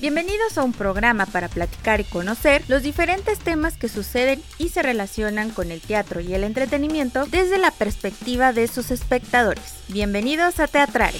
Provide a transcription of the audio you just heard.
Bienvenidos a un programa para platicar y conocer los diferentes temas que suceden y se relacionan con el teatro y el entretenimiento desde la perspectiva de sus espectadores. Bienvenidos a Teatrare.